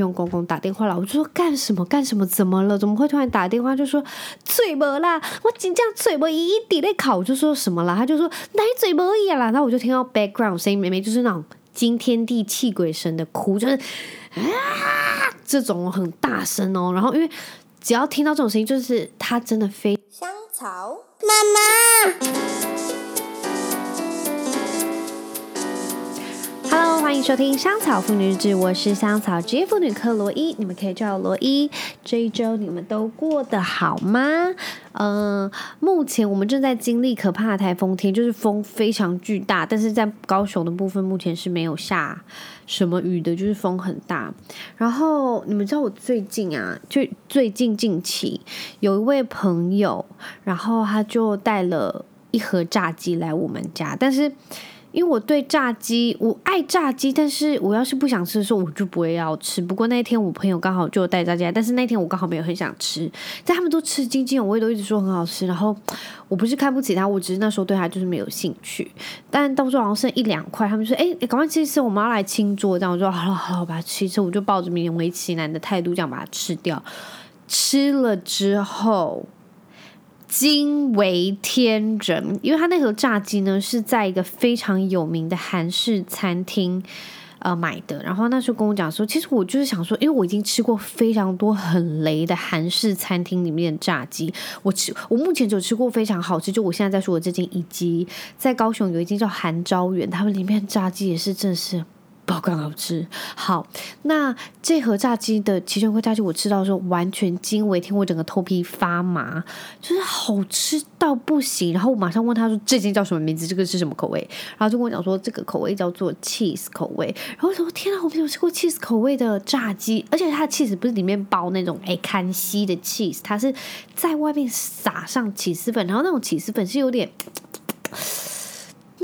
用公公打电话了，我就说干什么干什么？怎么了？怎么会突然打电话？就说嘴巴啦，我紧张嘴巴一滴在考，我就说什么了？他就说奶嘴没一啦？然后我就听到 background 声音，妹妹就是那种惊天地泣鬼神的哭，就是啊这种很大声哦。然后因为只要听到这种声音，就是他真的非香草妈妈。欢迎收听香草妇女日志，我是香草职业妇女科罗伊，你们可以叫我罗伊。这一周你们都过得好吗？嗯、目前我们正在经历可怕的台风天，就是风非常巨大，但是在高雄的部分目前是没有下什么雨的，就是风很大。然后你们知道我最近啊，就最近近期有一位朋友，然后他就带了一盒炸鸡来我们家，但是。因为我对炸鸡，我爱炸鸡，但是我要是不想吃的时候，我就不会要吃。不过那天我朋友刚好就带炸鸡来，但是那天我刚好没有很想吃，但他们都吃津津有味，都一直说很好吃。然后我不是看不起他，我只是那时候对他就是没有兴趣。但到时候好像剩一两块，他们说：“哎，赶快吃吃，我们要来清桌。”这样我说：“好了好了，我把它吃一吃。”我就抱着勉为其难的态度这样把它吃掉。吃了之后。惊为天人，因为他那盒炸鸡呢是在一个非常有名的韩式餐厅呃买的，然后那时候跟我讲说，其实我就是想说，因为我已经吃过非常多很雷的韩式餐厅里面的炸鸡，我吃我目前只有吃过非常好吃，就我现在在说的这间，以及在高雄有一间叫韩昭园，他们里面炸鸡也是真的是。爆肝好吃，好，那这盒炸鸡的其中一块炸鸡，我吃到的时候完全惊为天，我整个头皮发麻，就是好吃到不行。然后我马上问他说：“这间叫什么名字？这个是什么口味？”然后就跟我讲说：“这个口味叫做 cheese 口味。”然后我说：“天啊，我没有吃过 cheese 口味的炸鸡，而且它的 cheese 不是里面包那种哎看稀的 cheese，它是在外面撒上起司粉，然后那种起司粉是有点。”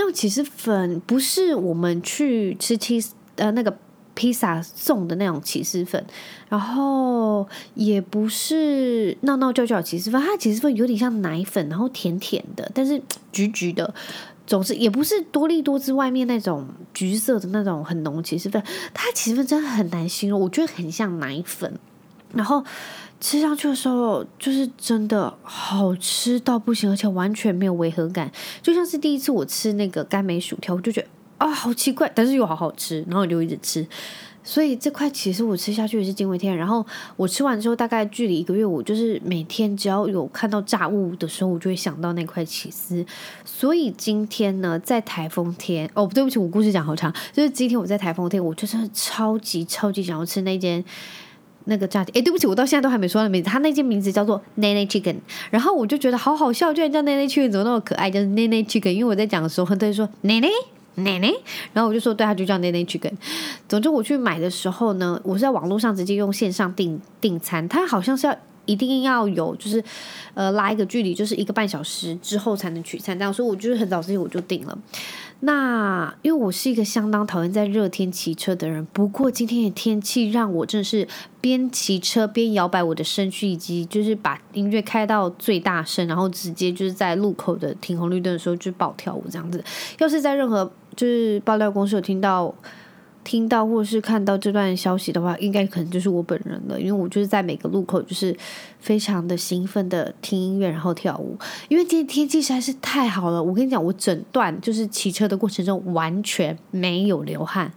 那种起司粉不是我们去吃起司呃那个披萨送的那种起司粉，然后也不是闹闹叫叫起司粉，它起司粉有点像奶粉，然后甜甜的，但是橘橘的，总之也不是多力多滋外面那种橘色的那种很浓起司粉，它起司粉真的很难形容，我觉得很像奶粉，然后。吃上去的时候，就是真的好吃到不行，而且完全没有违和感，就像是第一次我吃那个甘梅薯条，我就觉得啊好奇怪，但是又好好吃，然后我就一直吃。所以这块其实我吃下去也是惊为天人。然后我吃完之后，大概距离一个月，我就是每天只要有看到炸物的时候，我就会想到那块起司。所以今天呢，在台风天哦，对不起，我故事讲好长，就是今天我在台风天，我就是超级超级想要吃那间。那个炸鸡，哎，对不起，我到现在都还没说那名字。他那间名字叫做 Nene Chicken，然后我就觉得好好笑，居然叫 Nene Chicken，怎么那么可爱？叫 Nene Chicken，因为我在讲的时候，很多人说 Nene Nene，然后我就说对，他就叫 Nene Chicken。总之我去买的时候呢，我是在网络上直接用线上订订餐，他好像是要。一定要有，就是呃拉一个距离，就是一个半小时之后才能取餐。这样，所以我就是很早之前我就订了。那因为我是一个相当讨厌在热天骑车的人，不过今天的天气让我真的是边骑车边摇摆我的身躯，以及就是把音乐开到最大声，然后直接就是在路口的停红绿灯的时候就爆跳舞这样子。要是在任何就是爆料公司有听到。听到或是看到这段消息的话，应该可能就是我本人了，因为我就是在每个路口就是非常的兴奋的听音乐，然后跳舞。因为今天天气实在是太好了，我跟你讲，我整段就是骑车的过程中完全没有流汗，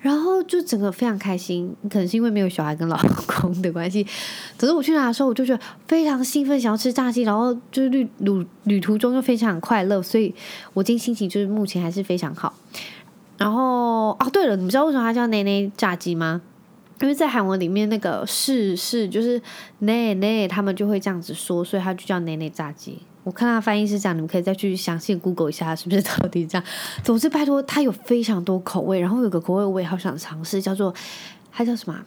然后就整个非常开心。可能是因为没有小孩跟老公的关系，可是我去拿的时候，我就觉得非常兴奋，想要吃炸鸡，然后就是旅旅旅途中又非常快乐，所以我今天心情就是目前还是非常好。然后哦，对了，你知道为什么它叫奶奶炸鸡吗？因为在韩文里面，那个是是就是奶奶，他们就会这样子说，所以它就叫奶奶炸鸡。我看它翻译是这样，你们可以再去详细 Google 一下，是不是 到底这样？总之，拜托，它有非常多口味，然后有个口味我也好想尝试，叫做它叫什么？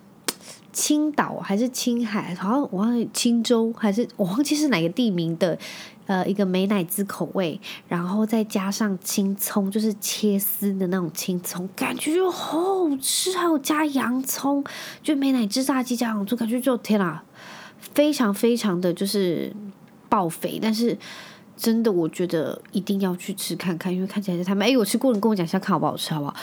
青岛还是青海？好像我忘记青州还是我忘记是哪个地名的。呃，一个美乃滋口味，然后再加上青葱，就是切丝的那种青葱，感觉就好吃。还有加洋葱，就美乃滋炸鸡加洋葱，感觉就天啊，非常非常的就是爆肥。但是真的，我觉得一定要去吃看看，因为看起来是他们。哎，我吃过，你跟我讲一下，看好不好吃，好不好？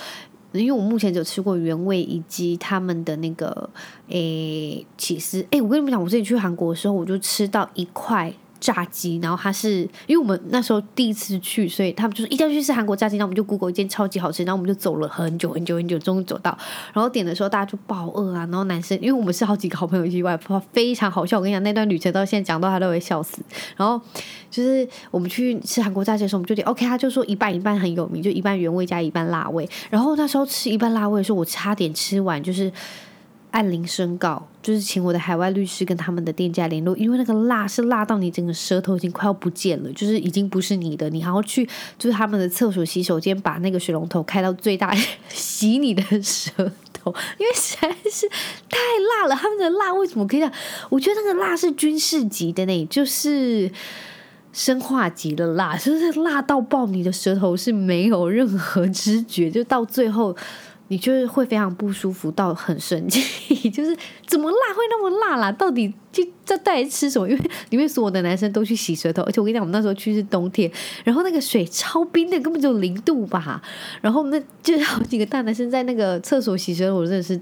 因为我目前只有吃过原味以及他们的那个诶起司。诶，我跟你们讲，我之前去韩国的时候，我就吃到一块。炸鸡，然后它是因为我们那时候第一次去，所以他们就说一定要去吃韩国炸鸡。然后我们就 Google 一间超级好吃，然后我们就走了很久很久很久，终于走到。然后点的时候大家就爆饿啊，然后男生因为我们是好几个好朋友一起外婆非常好笑。我跟你讲，那段旅程到现在讲到他都会笑死。然后就是我们去吃韩国炸鸡的时候，我们就点 OK，他就说一半一半很有名，就一半原味加一半辣味。然后那时候吃一半辣味的时候，我差点吃完，就是。按铃申告，就是请我的海外律师跟他们的店家联络，因为那个辣是辣到你整个舌头已经快要不见了，就是已经不是你的，你还要去就是他们的厕所洗手间把那个水龙头开到最大 洗你的舌头，因为实在是太辣了。他们的辣为什么可以这样？我觉得那个辣是军事级的呢，就是生化级的辣，就是辣到爆，你的舌头是没有任何知觉，就到最后。你就是会非常不舒服，到很生气，就是怎么辣会那么辣啦？到底就在带来吃什么？因为里面所有的男生都去洗舌头，而且我跟你讲，我们那时候去是冬天，然后那个水超冰的，根本就零度吧。然后那就好几个大男生在那个厕所洗舌头，我真的是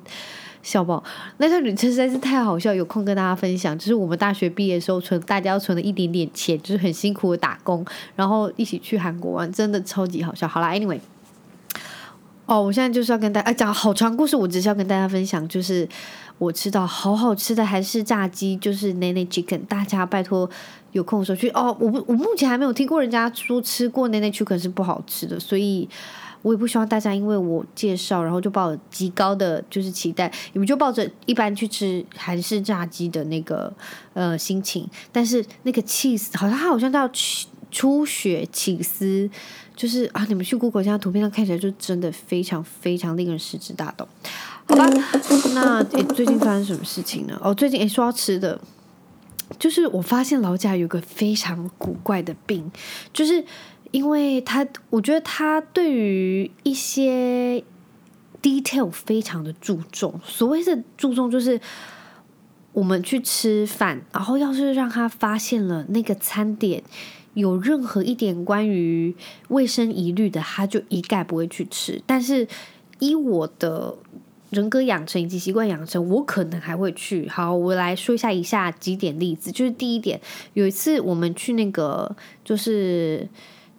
笑爆。那段旅程实在是太好笑，有空跟大家分享。就是我们大学毕业的时候存，大家要存了一点点钱，就是很辛苦的打工，然后一起去韩国玩，真的超级好笑。好啦，Anyway。哦，我现在就是要跟大家讲好长故事，我只是要跟大家分享，就是我吃到好好吃的韩式炸鸡，就是 Nene Chicken，大家拜托有空的时候去哦。我不我目前还没有听过人家说吃过 Nene Chicken 是不好吃的，所以我也不希望大家因为我介绍，然后就抱极高的就是期待，你们就抱着一般去吃韩式炸鸡的那个呃心情，但是那个 cheese 好像它好像叫初雪起司。就是啊，你们去 Google 一下图片上看起来就真的非常非常令人食指大动，好吧？那诶，最近发生什么事情呢？哦，最近诶，说要吃的，就是我发现老贾有个非常古怪的病，就是因为他，我觉得他对于一些 detail 非常的注重。所谓的注重，就是我们去吃饭，然后要是让他发现了那个餐点。有任何一点关于卫生疑虑的，他就一概不会去吃。但是依我的人格养成以及习惯养成，我可能还会去。好，我来说一下以下几点例子。就是第一点，有一次我们去那个就是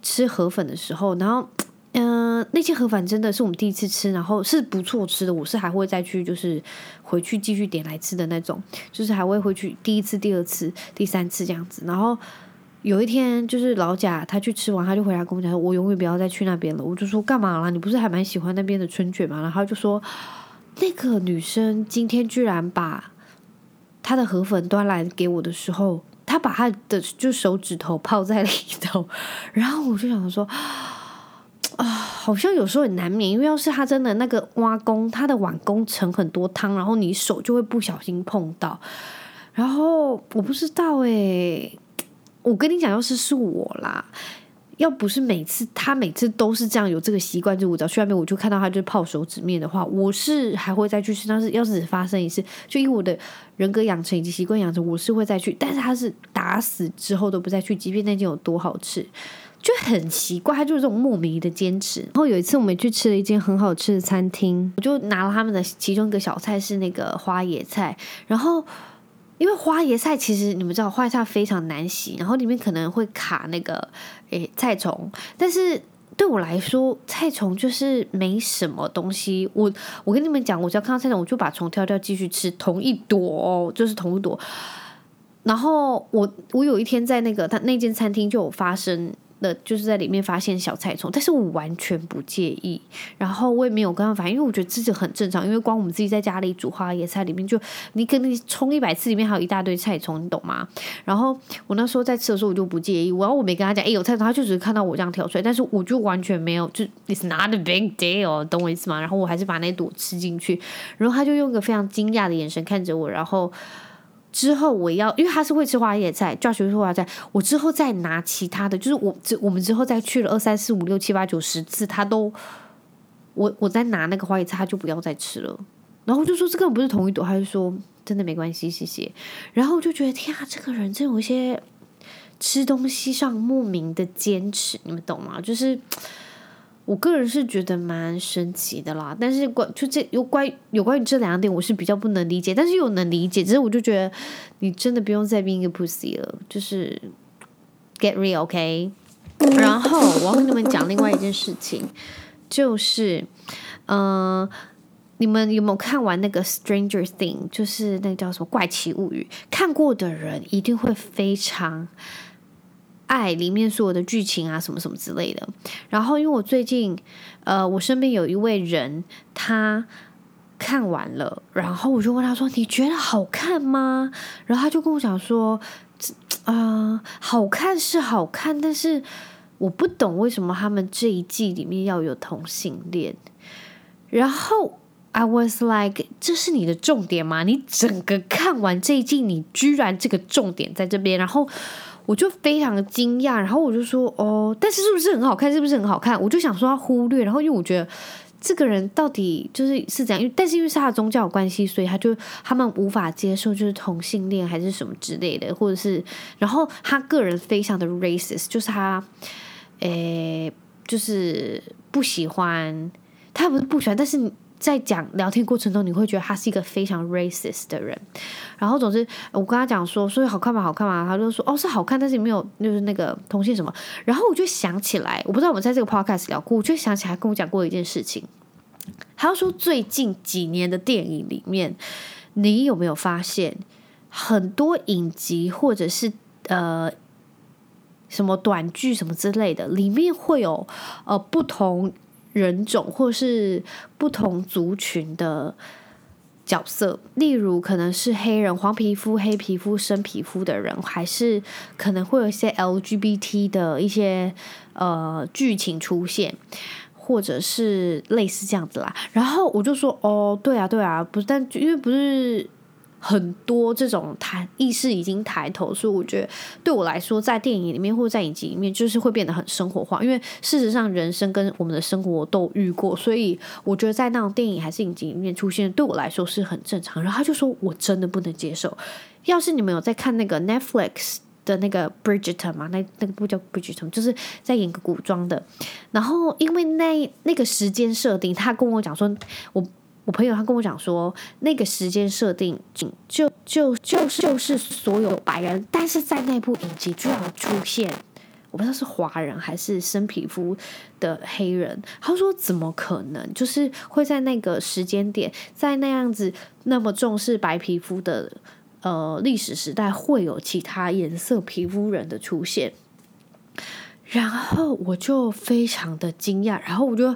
吃河粉的时候，然后嗯、那些河粉真的是我们第一次吃，然后是不错吃的。我是还会再去，就是回去继续点来吃的那种，就是还会回去第一次、第二次、第三次这样子，然后。有一天，就是老贾他去吃完，他就回来跟我讲说：“我永远不要再去那边了。”我就说：“干嘛啦？你不是还蛮喜欢那边的春卷吗？”然后就说：“那个女生今天居然把她的河粉端来给我的时候，她把她的就手指头泡在里头。”然后我就想说：“啊，好像有时候很难免，因为要是他真的那个挖工，他的碗工盛很多汤，然后你手就会不小心碰到。然后我不知道哎、欸。”我跟你讲，要是是我啦，要不是每次他每次都是这样有这个习惯，就我只要去外面，我就看到他就泡手指面的话，我是还会再去吃。但是要是发生一次，就以我的人格养成以及习惯养成，我是会再去。但是他是打死之后都不再去，即便那间有多好吃，就很奇怪，他就是这种莫名的坚持。然后有一次我们去吃了一间很好吃的餐厅，我就拿了他们的其中一个小菜是那个花椰菜，然后。因为花椰菜其实你们知道，花椰菜非常难洗，然后里面可能会卡那个诶菜虫。但是对我来说，菜虫就是没什么东西。我我跟你们讲，我只要看到菜虫，我就把虫挑掉，继续吃同一朵哦，就是同一朵。然后我我有一天在那个他那间餐厅就有发生。的就是在里面发现小菜虫，但是我完全不介意，然后我也没有跟他反应，因为我觉得自己很正常，因为光我们自己在家里煮花椰菜，里面就你可能冲一百次，里面还有一大堆菜虫，你懂吗？然后我那时候在吃的时候，我就不介意，然后我没跟他讲，哎，有菜虫，他就只是看到我这样挑出来，但是我就完全没有，就 it's not a big deal，懂我意思吗？然后我还是把那朵吃进去，然后他就用一个非常惊讶的眼神看着我，然后。之后我要，因为他是会吃花椰菜，Josh 会花椰菜。我之后再拿其他的，就是我之我们之后再去了二三四五六七八九十次，他都我我再拿那个花椰菜，他就不要再吃了。然后就说这根本不是同一朵，他就说真的没关系，谢谢。然后我就觉得天啊，这个人真有一些吃东西上莫名的坚持，你们懂吗？就是。我个人是觉得蛮神奇的啦。但是关就这有关有关于这两点，我是比较不能理解，但是又能理解。只是我就觉得你真的不用再变一个 pussy 了，就是 get real，OK？、Okay? 然后我要跟你们讲另外一件事情，就是嗯。呃你们有没有看完那个《Stranger Things》？就是那个叫什么《怪奇物语》？看过的人一定会非常爱里面所有的剧情啊，什么什么之类的。然后，因为我最近，呃，我身边有一位人，他看完了，然后我就问他说：“你觉得好看吗？”然后他就跟我讲说：“啊、好看是好看，但是我不懂为什么他们这一季里面要有同性恋。”然后。I was like，这是你的重点吗？你整个看完这一季，你居然这个重点在这边，然后我就非常的惊讶，然后我就说哦，但是是不是很好看？是不是很好看？我就想说要忽略，然后因为我觉得这个人到底就是是怎样？因为但是因为是他的宗教关系，所以他就他们无法接受就是同性恋还是什么之类的，或者是然后他个人非常的 racist，就是他诶，就是不喜欢，他不是不喜欢，但是。在讲聊天过程中，你会觉得他是一个非常 racist 的人。然后，总之，我跟他讲说，所以好看吗？好看吗？他就说，哦，是好看，但是没有，就是那个同性什么。然后我就想起来，我不知道我们在这个 podcast 聊过，我就想起来跟我讲过一件事情。他说，最近几年的电影里面，你有没有发现很多影集或者是呃什么短剧什么之类的，里面会有呃不同。人种或是不同族群的角色，例如可能是黑人、黄皮肤、黑皮肤、深皮肤的人，还是可能会有一些 LGBT 的一些呃剧情出现，或者是类似这样子啦。然后我就说：“哦，对啊，对啊，不是，但因为不是。”很多这种抬意识已经抬头，所以我觉得对我来说，在电影里面或者在影集里面，就是会变得很生活化。因为事实上，人生跟我们的生活都遇过，所以我觉得在那种电影还是影集里面出现，对我来说是很正常。然后他就说：“我真的不能接受。”要是你们有在看那个 Netflix 的那个 Bridget 嘛，那那个不叫 Bridget，就是在演个古装的。然后因为那那个时间设定，他跟我讲说，我。我朋友他跟我讲说，那个时间设定就就就就是就是所有白人，但是在那部影集居然出现，我不知道是华人还是深皮肤的黑人。他说怎么可能？就是会在那个时间点，在那样子那么重视白皮肤的呃历史时代，会有其他颜色皮肤人的出现。然后我就非常的惊讶，然后我就。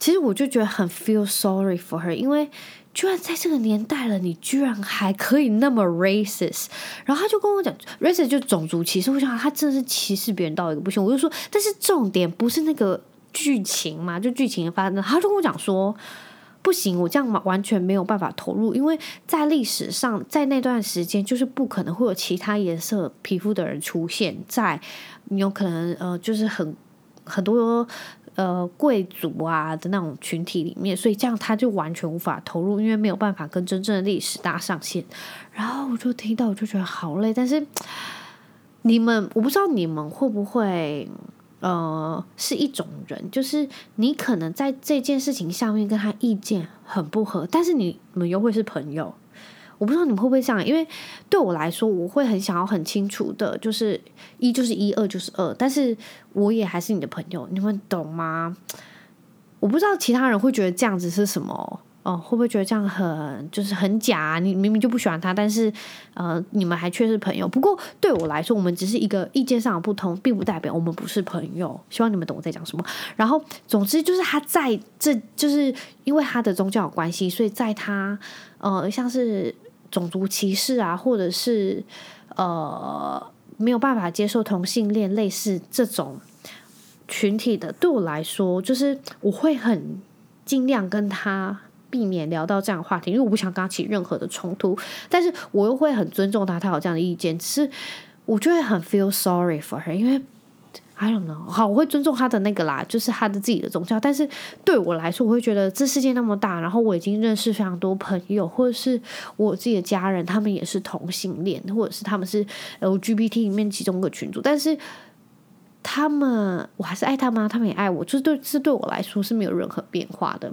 其实我就觉得很 feel sorry for her，因为居然在这个年代了，你居然还可以那么 racist。然后他就跟我讲，racist 就种族歧视。我想他真的是歧视别人到一个不行。我就说，但是重点不是那个剧情嘛，就剧情的发生。他就跟我讲说，不行，我这样完全没有办法投入，因为在历史上，在那段时间，就是不可能会有其他颜色皮肤的人出现在，你有可能呃，就是很很多。呃，贵族啊的那种群体里面，所以这样他就完全无法投入，因为没有办法跟真正的历史搭上线。然后我就听到，我就觉得好累。但是你们，我不知道你们会不会，呃，是一种人，就是你可能在这件事情上面跟他意见很不合，但是你们又会是朋友。我不知道你们会不会这样，因为对我来说，我会很想要很清楚的，就是一就是一，二就是二，但是我也还是你的朋友，你们懂吗？我不知道其他人会觉得这样子是什么，哦、会不会觉得这样很就是很假？你明明就不喜欢他，但是呃，你们还却是朋友。不过对我来说，我们只是一个意见上的不同，并不代表我们不是朋友。希望你们懂我在讲什么。然后，总之就是他在这，就是因为他的宗教关系，所以在他呃，像是。种族歧视啊，或者是呃没有办法接受同性恋，类似这种群体的，对我来说，就是我会很尽量跟他避免聊到这样的话题，因为我不想跟他起任何的冲突，但是我又会很尊重他，他有这样的意见，只是我就会很 feel sorry for her，因为。I don't know，好，我会尊重他的那个啦，就是他的自己的宗教。但是对我来说，我会觉得这世界那么大，然后我已经认识非常多朋友，或者是我自己的家人，他们也是同性恋，或者是他们是 LGBT 里面其中一个群组。但是他们，我还是爱他们，他们也爱我，就是对，是对我来说是没有任何变化的。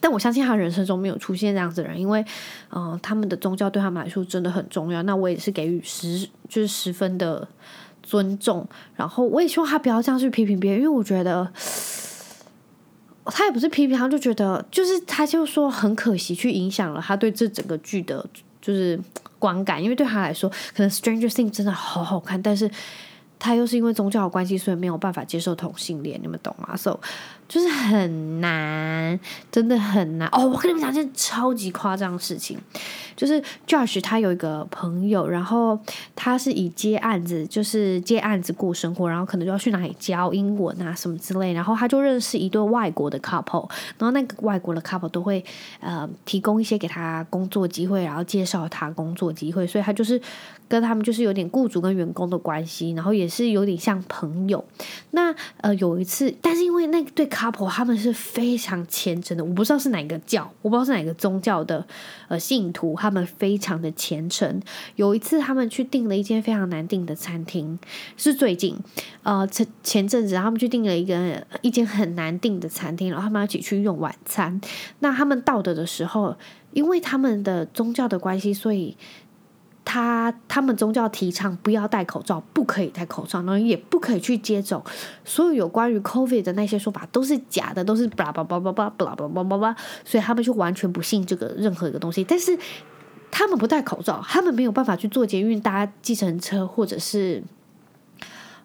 但我相信他人生中没有出现这样子的人，因为，嗯、他们的宗教对他们来说真的很重要。那我也是给予十，就是十分的尊重。然后我也希望他不要这样去批评别人，因为我觉得他也不是批评，他就觉得就是他就说很可惜，去影响了他对这整个剧的，就是观感。因为对他来说，可能《Stranger Things》真的好好看，但是他又是因为宗教的关系，所以没有办法接受同性恋，你们懂吗？So。就是很难，真的很难哦！我跟你们讲一件超级夸张的事情，就是 Josh 他有一个朋友，然后他是以接案子，就是接案子过生活，然后可能就要去哪里教英文啊什么之类，然后他就认识一对外国的 couple，然后那个外国的 couple 都会呃提供一些给他工作机会，然后介绍他工作机会，所以他就是跟他们就是有点雇主跟员工的关系，然后也是有点像朋友。那呃有一次，但是因为那对。Couple 他们是非常虔诚的，我不知道是哪个教，我不知道是哪个宗教的呃信徒，他们非常的虔诚。有一次他们去订了一间非常难订的餐厅，是最近呃前前阵子他们去订了一个一间很难订的餐厅，然后他们要一起去用晚餐。那他们到的的时候，因为他们的宗教的关系，所以。他他们宗教提倡不要戴口罩，不可以戴口罩，然后也不可以去接种。所有有关于 COVID 的那些说法都是假的，都是巴拉巴拉巴拉巴拉巴拉巴拉巴拉，所以他们就完全不信这个任何一个东西。但是他们不戴口罩，他们没有办法去坐捷运、搭计程车，或者是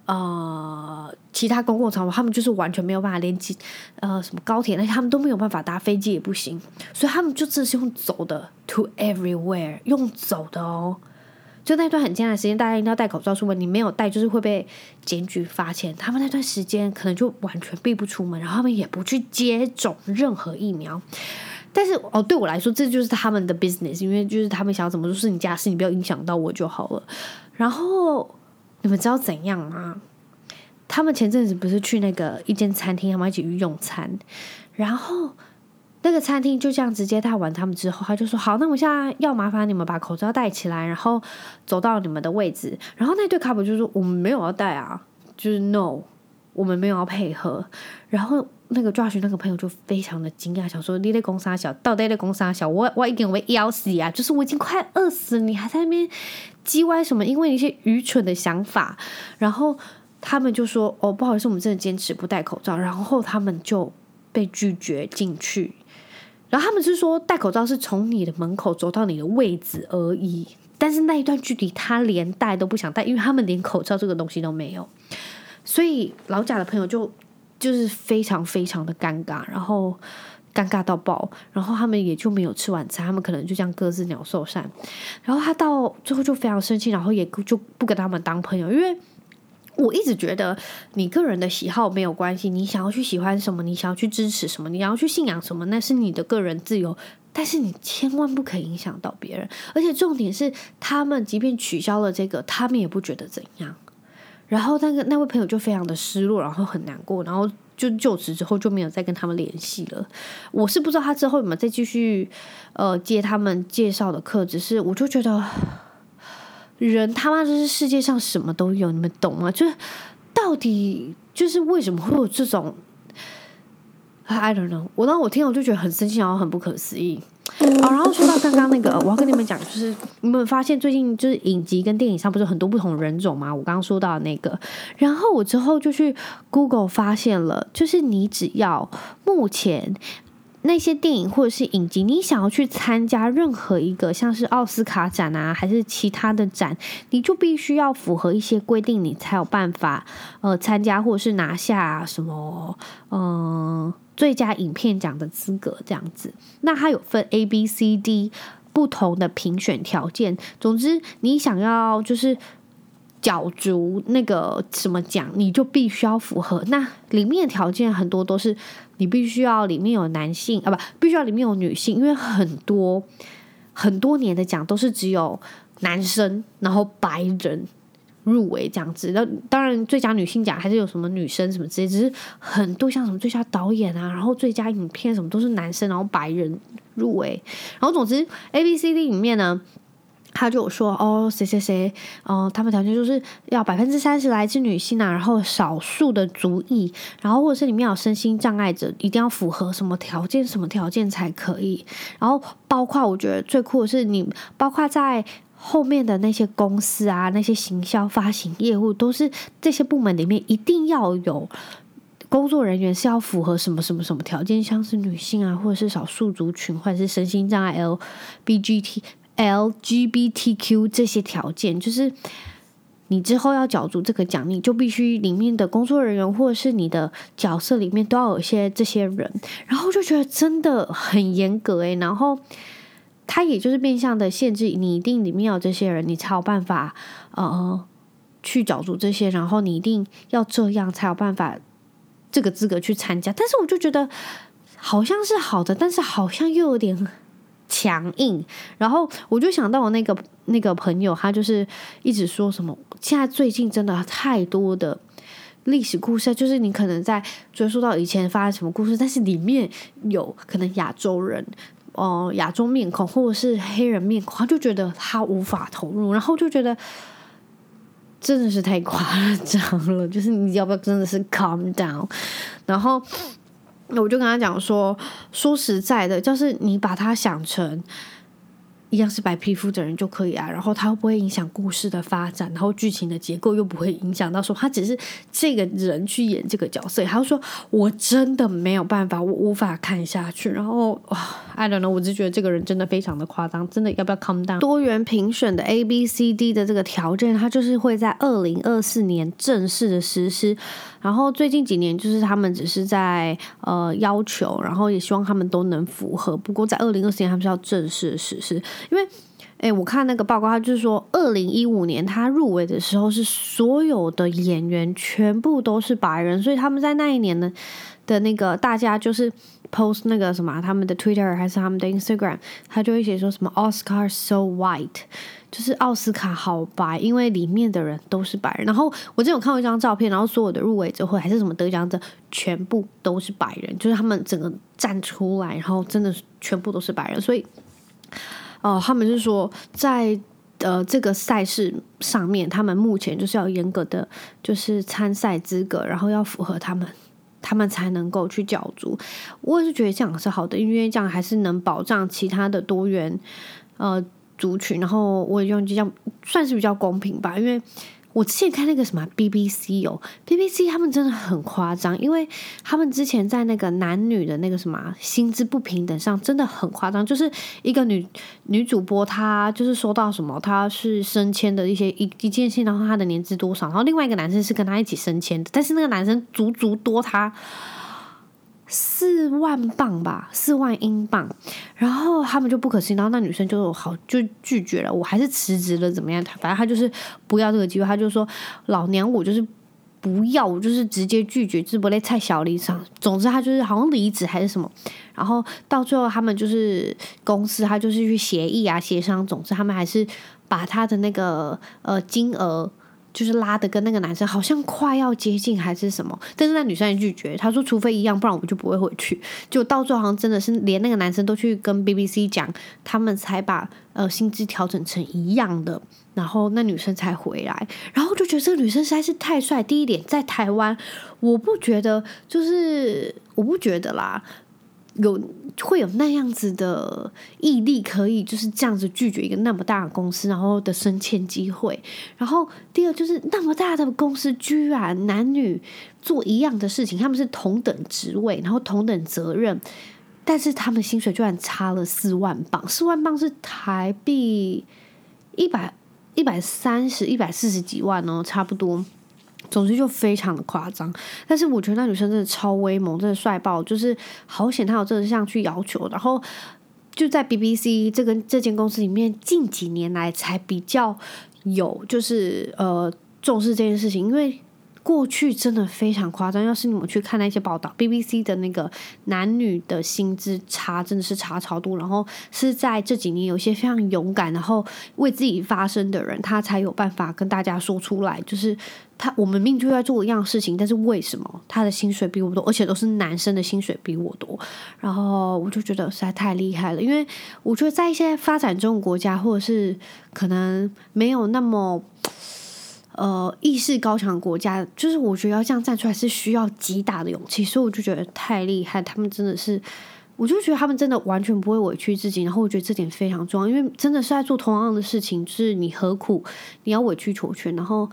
呃其他公共场所，他们就是完全没有办法连接呃什么高铁那些，他们都没有办法搭飞机也不行，所以他们就只是用走的 to everywhere，用走的哦。就那段很艰难的时间，大家一定要戴口罩出门。你没有戴，就是会被检举发钱。他们那段时间可能就完全闭不出门，然后他们也不去接种任何疫苗。但是哦，对我来说，这就是他们的 business，因为就是他们想要怎么说是你家事，你不要影响到我就好了。然后你们知道怎样吗？他们前阵子不是去那个一间餐厅，他们一起去用餐，然后。那个餐厅就这样直接带完他们之后，他就说：“好，那我现在要麻烦你们把口罩戴起来，然后走到你们的位置。”然后那对 couple 就说：“我们没有要戴啊，就是 no，我们没有要配合。”然后那个 Josh 那个朋友就非常的惊讶，想说：“你在公三小，到底在公三小？我我已经被咬死啊！就是我已经快饿死，你还在那边叽歪什么？因为一些愚蠢的想法。”然后他们就说：“哦，不好意思，我们真的坚持不戴口罩。”然后他们就被拒绝进去。然后他们是说戴口罩是从你的门口走到你的位置而已，但是那一段距离他连戴都不想戴，因为他们连口罩这个东西都没有，所以老贾的朋友就就是非常非常的尴尬，然后尴尬到爆，然后他们也就没有吃晚餐，他们可能就这样各自鸟兽散，然后他到最后就非常生气，然后也就不跟他们当朋友，因为。我一直觉得，你个人的喜好没有关系。你想要去喜欢什么，你想要去支持什么，你要去信仰什么，那是你的个人自由。但是你千万不可以影响到别人。而且重点是，他们即便取消了这个，他们也不觉得怎样。然后那个那位朋友就非常的失落，然后很难过，然后就就此之后就没有再跟他们联系了。我是不知道他之后有没有再继续呃接他们介绍的课，只是我就觉得。人他妈就是世界上什么都有，你们懂吗？就是到底就是为什么会有这种？I don't know。我当我听了我就觉得很生气，然后很不可思议。哦，然后说到刚刚那个，我要跟你们讲，就是你们发现最近就是影集跟电影上不是很多不同人种吗？我刚刚说到的那个，然后我之后就去 Google 发现了，就是你只要目前。那些电影或者是影集，你想要去参加任何一个像是奥斯卡展啊，还是其他的展，你就必须要符合一些规定，你才有办法呃参加或者是拿下什么嗯、最佳影片奖的资格这样子。那它有分 A、B、C、D 不同的评选条件。总之，你想要就是。角逐那个什么奖，你就必须要符合。那里面的条件很多都是你必须要里面有男性啊，不，必须要里面有女性，因为很多很多年的奖都是只有男生，然后白人入围这样子。那当然，最佳女性奖还是有什么女生什么之类，只是很多像什么最佳导演啊，然后最佳影片什么都是男生，然后白人入围。然后总之，A B C D 里面呢。他就说哦，谁谁谁，哦，他们条件就是要百分之三十来自女性啊，然后少数的族裔，然后或者是里面有身心障碍者，一定要符合什么条件，什么条件才可以。然后包括我觉得最酷的是你，包括在后面的那些公司啊，那些行销发行业务，都是这些部门里面一定要有工作人员是要符合什么什么什么条件，像是女性啊，或者是少数族群，或者是身心障碍 LBGT。LGBTQ 这些条件，就是你之后要角逐这个奖，励就必须里面的工作人员或者是你的角色里面都要有些这些人，然后就觉得真的很严格诶，然后他也就是变相的限制你，一定里面有这些人，你才有办法呃去角逐这些，然后你一定要这样才有办法这个资格去参加。但是我就觉得好像是好的，但是好像又有点。强硬，然后我就想到我那个那个朋友，他就是一直说什么，现在最近真的太多的历史故事，就是你可能在追溯到以前发生什么故事，但是里面有可能亚洲人，哦、亚洲面孔或者是黑人面孔，他就觉得他无法投入，然后就觉得真的是太夸张了，就是你要不要真的是 calm down，然后。那我就跟他讲说，说实在的，就是你把它想成一样是白皮肤的人就可以啊，然后他不会影响故事的发展，然后剧情的结构又不会影响到说他只是这个人去演这个角色，他就说我真的没有办法，我无法看下去，然后哇，I don't know，我只觉得这个人真的非常的夸张，真的要不要 come down？多元评选的 A B C D 的这个条件，它就是会在二零二四年正式的实施。然后最近几年，就是他们只是在呃要求，然后也希望他们都能符合。不过在二零二四年，他们是要正式实施。因为，诶，我看那个报告，他就是说，二零一五年他入围的时候，是所有的演员全部都是白人，所以他们在那一年呢的那个大家就是 post 那个什么，他们的 Twitter 还是他们的 Instagram，他就会写说什么 Oscar so white。就是奥斯卡好白，因为里面的人都是白人。然后我之前有看过一张照片，然后所有的入围者或还是什么得奖者，全部都是白人，就是他们整个站出来，然后真的全部都是白人。所以，哦、他们就是说，在呃这个赛事上面，他们目前就是要严格的，就是参赛资格，然后要符合他们，他们才能够去角逐。我也是觉得这样是好的，因为这样还是能保障其他的多元，呃。族群，然后我用这样算是比较公平吧，因为我之前看那个什么 BBC 哦，BBC 他们真的很夸张，因为他们之前在那个男女的那个什么薪资不平等上真的很夸张，就是一个女女主播她就是说到什么，她是升迁的一些一一件事，然后她的年资多少，然后另外一个男生是跟她一起升迁的，但是那个男生足足多她。四万镑吧，四万英镑，然后他们就不可思议，然后那女生就好就拒绝了，我还是辞职了，怎么样？反正他就是不要这个机会，他就说老娘我就是不要，我就是直接拒绝，就是不在菜小里上。总之他就是好像离职还是什么，然后到最后他们就是公司，他就是去协议啊协商，总之他们还是把他的那个呃金额。就是拉的跟那个男生好像快要接近还是什么，但是那女生也拒绝，她说除非一样，不然我们就不会回去。就到最后好像真的是连那个男生都去跟 BBC 讲，他们才把呃薪资调整成一样的，然后那女生才回来。然后就觉得这个女生实在是太帅。第一点，在台湾，我不觉得，就是我不觉得啦。有会有那样子的毅力，可以就是这样子拒绝一个那么大的公司，然后的升迁机会。然后第二就是那么大的公司，居然男女做一样的事情，他们是同等职位，然后同等责任，但是他们薪水居然差了四万镑，四万镑是台币一百一百三十一百四十几万哦，差不多。总之就非常的夸张，但是我觉得那女生真的超威猛，真的帅爆，就是好险她有这项去要求，然后就在 BBC 这个这间公司里面，近几年来才比较有就是呃重视这件事情，因为过去真的非常夸张，要是你们去看那些报道，BBC 的那个男女的薪资差真的是差超多。然后是在这几年，有一些非常勇敢，然后为自己发声的人，他才有办法跟大家说出来，就是他我们命就在做一样事情，但是为什么他的薪水比我多，而且都是男生的薪水比我多？然后我就觉得实在太厉害了，因为我觉得在一些发展中国家，或者是可能没有那么。呃，意识高强国家，就是我觉得要这样站出来是需要极大的勇气，所以我就觉得太厉害。他们真的是，我就觉得他们真的完全不会委屈自己，然后我觉得这点非常重要，因为真的是在做同样的事情，就是你何苦你要委曲求全？然后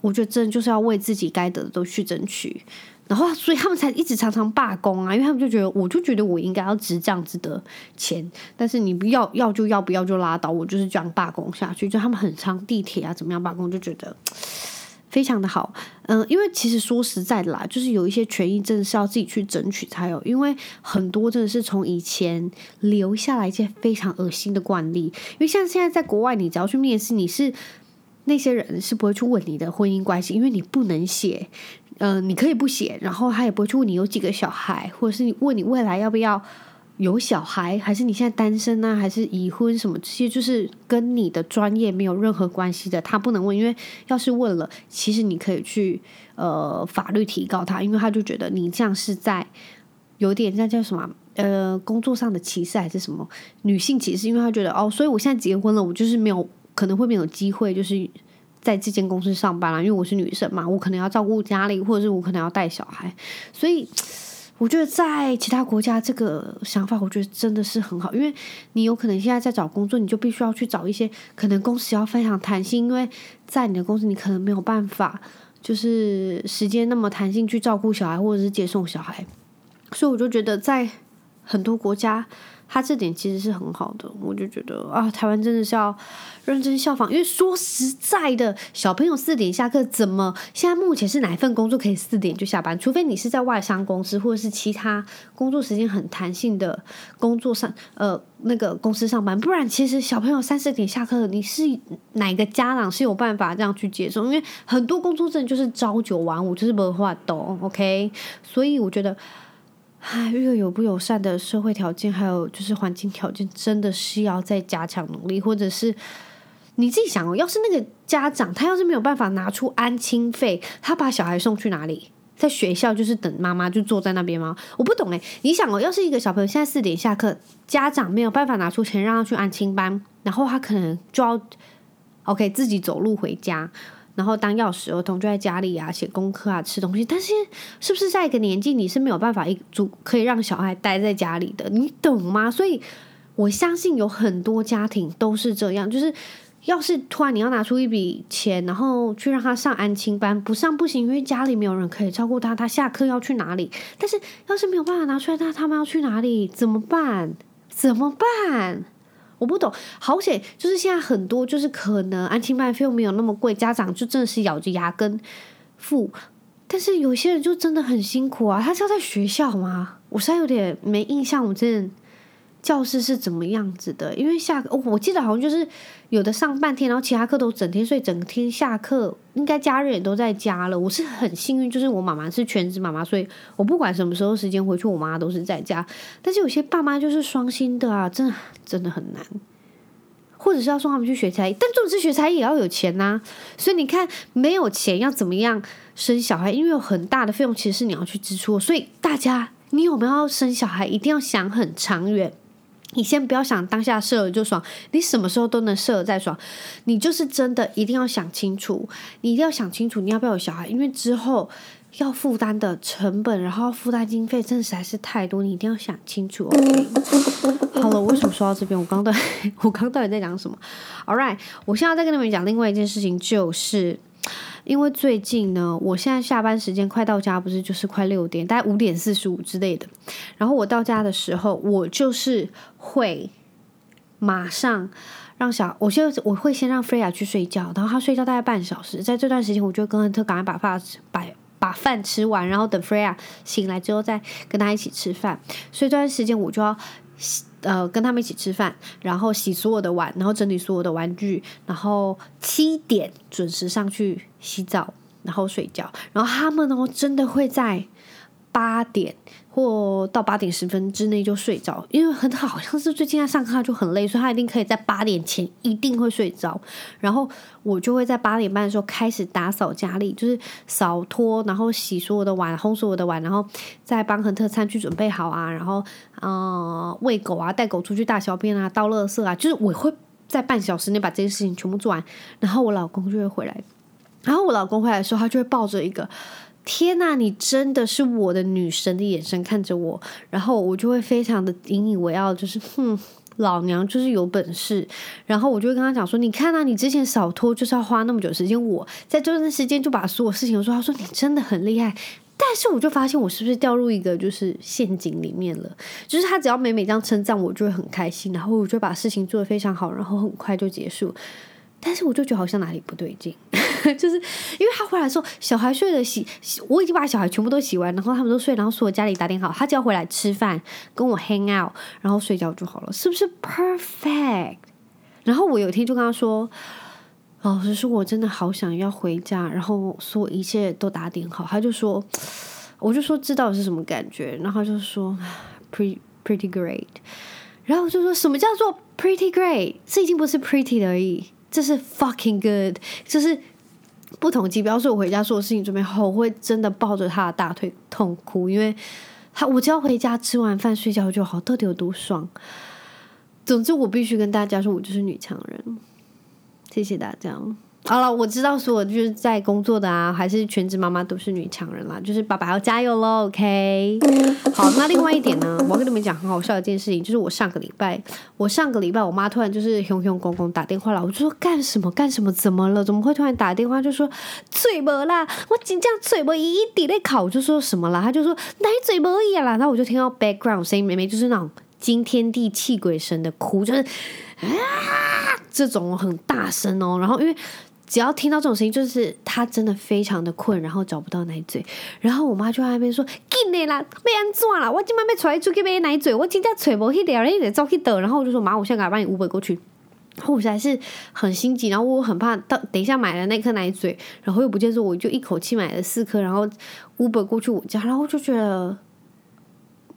我觉得真的就是要为自己该得的都去争取。然后，所以他们才一直常常罢工啊，因为他们就觉得，我就觉得我应该要值这样子的钱，但是你不要要就要，不要就拉倒，我就是这样罢工下去。就他们很长地铁啊，怎么样罢工，就觉得非常的好。嗯，因为其实说实在的啦，就是有一些权益真的是要自己去争取才有，因为很多真的是从以前留下来一些非常恶心的惯例。因为像现在在国外，你只要去面试，你是那些人是不会去问你的婚姻关系，因为你不能写。嗯、你可以不写，然后他也不会去问你有几个小孩，或者是你问你未来要不要有小孩，还是你现在单身呢、还是已婚什么这些，就是跟你的专业没有任何关系的，他不能问，因为要是问了，其实你可以去呃法律提告他，因为他就觉得你这样是在有点那叫什么呃工作上的歧视还是什么女性歧视，因为他觉得哦，所以我现在结婚了，我就是没有可能会没有机会，就是。在这间公司上班了，因为我是女生嘛，我可能要照顾家里，或者是我可能要带小孩，所以我觉得在其他国家这个想法，我觉得真的是很好，因为你有可能现在在找工作，你就必须要去找一些可能公司要非常弹性，因为在你的公司你可能没有办法，就是时间那么弹性去照顾小孩或者是接送小孩，所以我就觉得在很多国家。他这点其实是很好的，我就觉得啊，台湾真的是要认真效仿。因为说实在的，小朋友四点下课，怎么现在目前是哪一份工作可以四点就下班？除非你是在外商公司或者是其他工作时间很弹性的工作上，呃，那个公司上班，不然其实小朋友三四点下课，你是哪个家长是有办法这样去接受？因为很多工作证就是朝九晚五，就是没法懂，OK？所以我觉得。唉，越有不友善的社会条件，还有就是环境条件，真的是要再加强努力，或者是你自己想哦，要是那个家长他要是没有办法拿出安亲费，他把小孩送去哪里？在学校就是等妈妈就坐在那边吗？我不懂诶，你想哦，要是一个小朋友现在四点下课，家长没有办法拿出钱让他去安亲班，然后他可能就要 OK 自己走路回家。然后当钥匙儿童就在家里啊，写功课啊，吃东西。但是是不是在一个年纪，你是没有办法一组可以让小孩待在家里的？你懂吗？所以我相信有很多家庭都是这样，就是要是突然你要拿出一笔钱，然后去让他上安亲班，不上不行，因为家里没有人可以照顾他，他下课要去哪里？但是要是没有办法拿出来，那他们要去哪里？怎么办？怎么办？我不懂，好险！就是现在很多，就是可能安亲班费用没有那么贵，家长就真的是咬着牙根付。但是有些人就真的很辛苦啊，他是要在学校吗？我实在有点没印象，我真的。教室是怎么样子的？因为下课，哦，我记得好像就是有的上半天，然后其他课都整天睡，整天下课应该家人也都在家了。我是很幸运，就是我妈妈是全职妈妈，所以我不管什么时候时间回去，我妈都是在家。但是有些爸妈就是双薪的啊，真的真的很难。或者是要送他们去学才艺，但总之学才艺也要有钱呐、所以你看，没有钱要怎么样生小孩？因为有很大的费用，其实是你要去支出。所以大家，你有没有要生小孩，一定要想很长远。你先不要想当下射了就爽，你什么时候都能射了再爽。你就是真的一定要想清楚，你一定要想清楚你要不要有小孩，因为之后要负担的成本，然后负担经费，真的实在是太多，你一定要想清楚。OK，好了，我为什么说到这边？我刚到 我刚到底在讲什么？All right，我现在再跟你们讲另外一件事情，就是。因为最近呢，我现在下班时间快到家，不是就是快六点，大概五点四十五之类的。然后我到家的时候，我就是会马上让小，我就我会先让 Freya 去睡觉，然后他睡觉大概半小时，在这段时间，我就跟恩特赶快把饭把把饭吃完，然后等 Freya 醒来之后再跟他一起吃饭。所以这段时间我就要。洗呃，跟他们一起吃饭，然后洗所有的碗，然后整理所有的玩具，然后七点准时上去洗澡，然后睡觉，然后他们呢真的会在八点或到八点十分之内就睡着，因为很好像是最近他上课就很累，所以他一定可以在八点前一定会睡着。然后我就会在八点半的时候开始打扫家里，就是扫拖，然后洗所有的碗，烘所有的碗，然后再帮亨特餐具准备好啊，然后呃喂狗啊，带狗出去大小便啊，倒垃圾啊，就是我会在半小时内把这些事情全部做完，然后我老公就会回来。然后我老公回来的时候，他就会抱着一个“天呐，你真的是我的女神”的眼神看着我，然后我就会非常的引以为傲，就是哼，老娘就是有本事。然后我就会跟他讲说：“你看啊，你之前扫拖就是要花那么久时间，我在这段时间就把所有事情都说。”他说：“你真的很厉害。”但是我就发现我是不是掉入一个就是陷阱里面了？就是他只要每每这样称赞我，就会很开心，然后我就把事情做得非常好，然后很快就结束。但是我就觉得好像哪里不对劲。就是因为他回来的时候，小孩睡了洗，洗，我已经把小孩全部都洗完，然后他们都睡，然后所有家里打点好，他只要回来吃饭，跟我 hang out，然后睡觉就好了，是不是 perfect？然后我有一天就跟他说，老实说，我真的好想要回家，然后所有一切都打点好。他就说，我就说知道是什么感觉，然后他就说 pretty pretty great，然后我就说什么叫做 pretty great？这已经不是 pretty 的而已，这是 fucking good，就是。不同级别，要是我回家做事情准备好，我会真的抱着他的大腿痛哭，因为他我只要回家吃完饭睡觉就好，到底有多爽？总之，我必须跟大家说，我就是女强人。谢谢大家。好了，我知道说就是在工作的啊，还是全职妈妈都是女强人啦，就是爸爸要加油喽，OK？好，那另外一点呢，我要跟你们讲很好笑的一件事情，就是我上个礼拜，我上个礼拜我妈突然就是雄雄公公打电话了，我就说干什么干什么，怎么了？怎么会突然打电话就说嘴巴啦？我紧张嘴巴一滴在考，我就说什么啦？他就说奶嘴没一样啦，然后我就听到 background 声音，妹妹就是那种惊天地泣鬼神的哭，就是啊这种很大声哦，然后因为。只要听到这种声音，就是他真的非常的困，然后找不到奶嘴，然后我妈就在那边说：“紧的啦，要安怎啦？我今晚没出来出去买奶嘴，我今天找不去了，你得走去倒。”然后我就说：“妈，我现在赶快帮你 Uber 过去。”然后我还是很心急，然后我很怕到等一下买了那颗奶嘴，然后又不见，说我就一口气买了四颗，然后五百过去我家，然后就觉得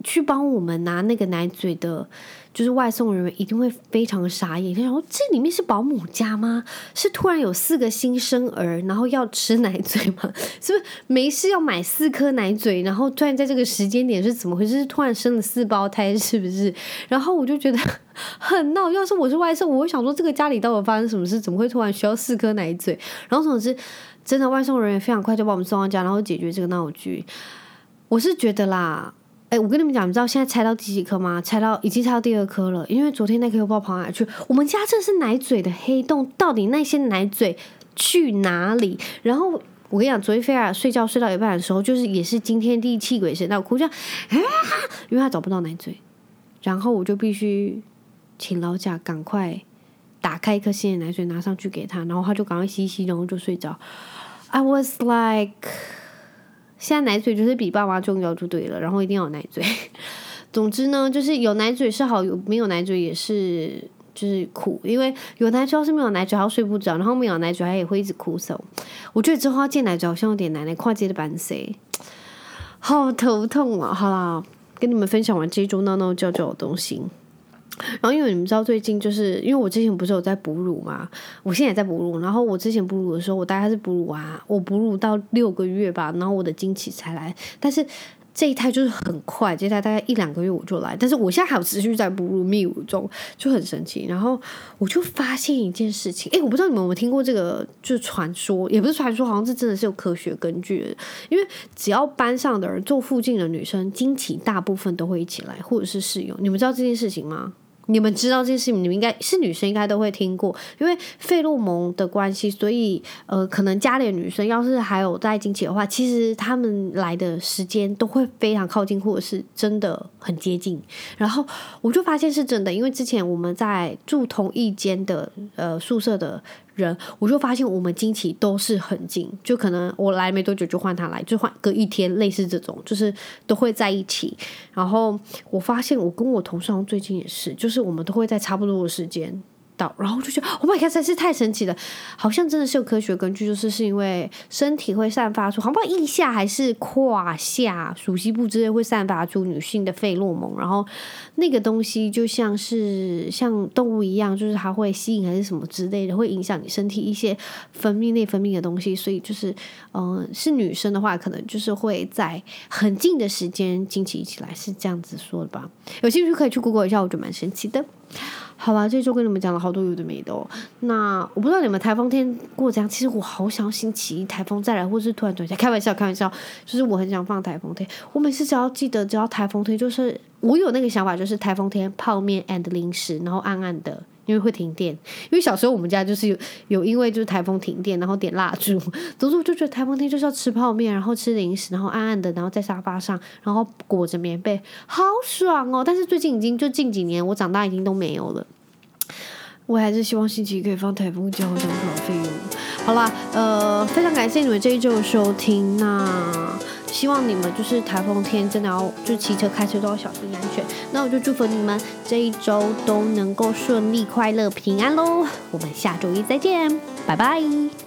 去帮我们拿那个奶嘴的。就是外送人员一定会非常傻眼，他想这里面是保姆家吗？是突然有四个新生儿，然后要吃奶嘴吗？是不是没事要买四颗奶嘴？然后突然在这个时间点是怎么回事？是突然生了四胞胎是不是？然后我就觉得 很闹。要是我是外送，我会想说这个家里到底发生什么事？怎么会突然需要四颗奶嘴？然后总之，真的外送人员非常快就把我们送到家，然后解决这个闹剧。我是觉得啦。哎，我跟你们讲，你知道现在拆到第几颗吗？拆到已经拆到第二颗了，因为昨天那颗又不知道跑哪去。我们家这是奶嘴的黑洞，到底那些奶嘴去哪里？然后我跟你讲，昨天菲尔睡觉睡到一半的时候，就是也是惊天地泣鬼神，那我哭叫啊，因为他找不到奶嘴，然后我就必须请老贾赶快打开一颗新的奶嘴拿上去给他，然后他就赶快吸吸，然后就睡着。I was like。现在奶嘴就是比爸妈重要就对了，然后一定要有奶嘴。总之呢，就是有奶嘴是好，有没有奶嘴也是就是苦，因为有奶嘴要是没有奶嘴，还要睡不着，然后没有奶嘴还也会一直哭嗽。我觉得之后要戒奶嘴好像有点难，跨界的版谁？好头痛啊！好啦，跟你们分享完这一周闹闹叫叫的东西。然后因为你们知道最近就是因为我之前不是有在哺乳嘛，我现在也在哺乳。然后我之前哺乳的时候，我大概是哺乳啊，我哺乳到六个月吧，然后我的经期才来。但是这一胎就是很快，这一胎大概一两个月我就来。但是我现在还有持续在哺乳泌乳中，就很神奇。然后我就发现一件事情，诶，我不知道你们有没有听过这个，就是传说，也不是传说，好像是真的是有科学根据的。因为只要班上的人坐附近的女生经期大部分都会一起来，或者是室友。你们知道这件事情吗？你们知道这件事情，你们应该是女生，应该都会听过，因为费洛蒙的关系，所以呃，可能家里的女生要是还有在经期的话，其实他们来的时间都会非常靠近，或者是真的很接近。然后我就发现是真的，因为之前我们在住同一间的呃宿舍的。人，我就发现我们经期都是很近，就可能我来没多久就换他来，就换隔一天，类似这种，就是都会在一起。然后我发现我跟我同事最近也是，就是我们都会在差不多的时间到，然后就觉得 Oh my God，真是太神奇了，好像真的是有科学根据，就是是因为身体会散发出，好不好腋下还是胯下、鼠蹊部之类会散发出女性的费洛蒙，然后那个东西就像是像动物一样，就是它会吸引还是什么之类的，会影响你身体一些分泌内分泌的东西，所以就是嗯、是女生的话，可能就是会在很近的时间经期一起来，是这样子说的吧？有兴趣可以去 Google 一下，我觉得蛮神奇的。好吧，这周跟你们讲了好多有的没的哦。那我不知道你们台风天过怎样。其实我好想星期一台风再来，或是突然转下。开玩笑，开玩笑，就是我很想放台风天。我每次只要记得，只要台风天，就是我有那个想法，就是台风天泡面 and 零食，然后暗暗的。因为会停电，因为小时候我们家就是有有因为就是台风停电，然后点蜡烛，总之我就觉得台风天就是要吃泡面，然后吃零食，然后暗暗的，然后在沙发上，然后裹着棉被，好爽哦！但是最近已经就近几年我长大已经都没有了。我还是希望星期一可以放台风假，我想耍废物。好啦，呃，非常感谢你们这一周的收听，那。希望你们就是台风天真的要就骑车开车都要小心安全。那我就祝福你们这一周都能够顺利、快乐、平安喽。我们下周一再见，拜拜。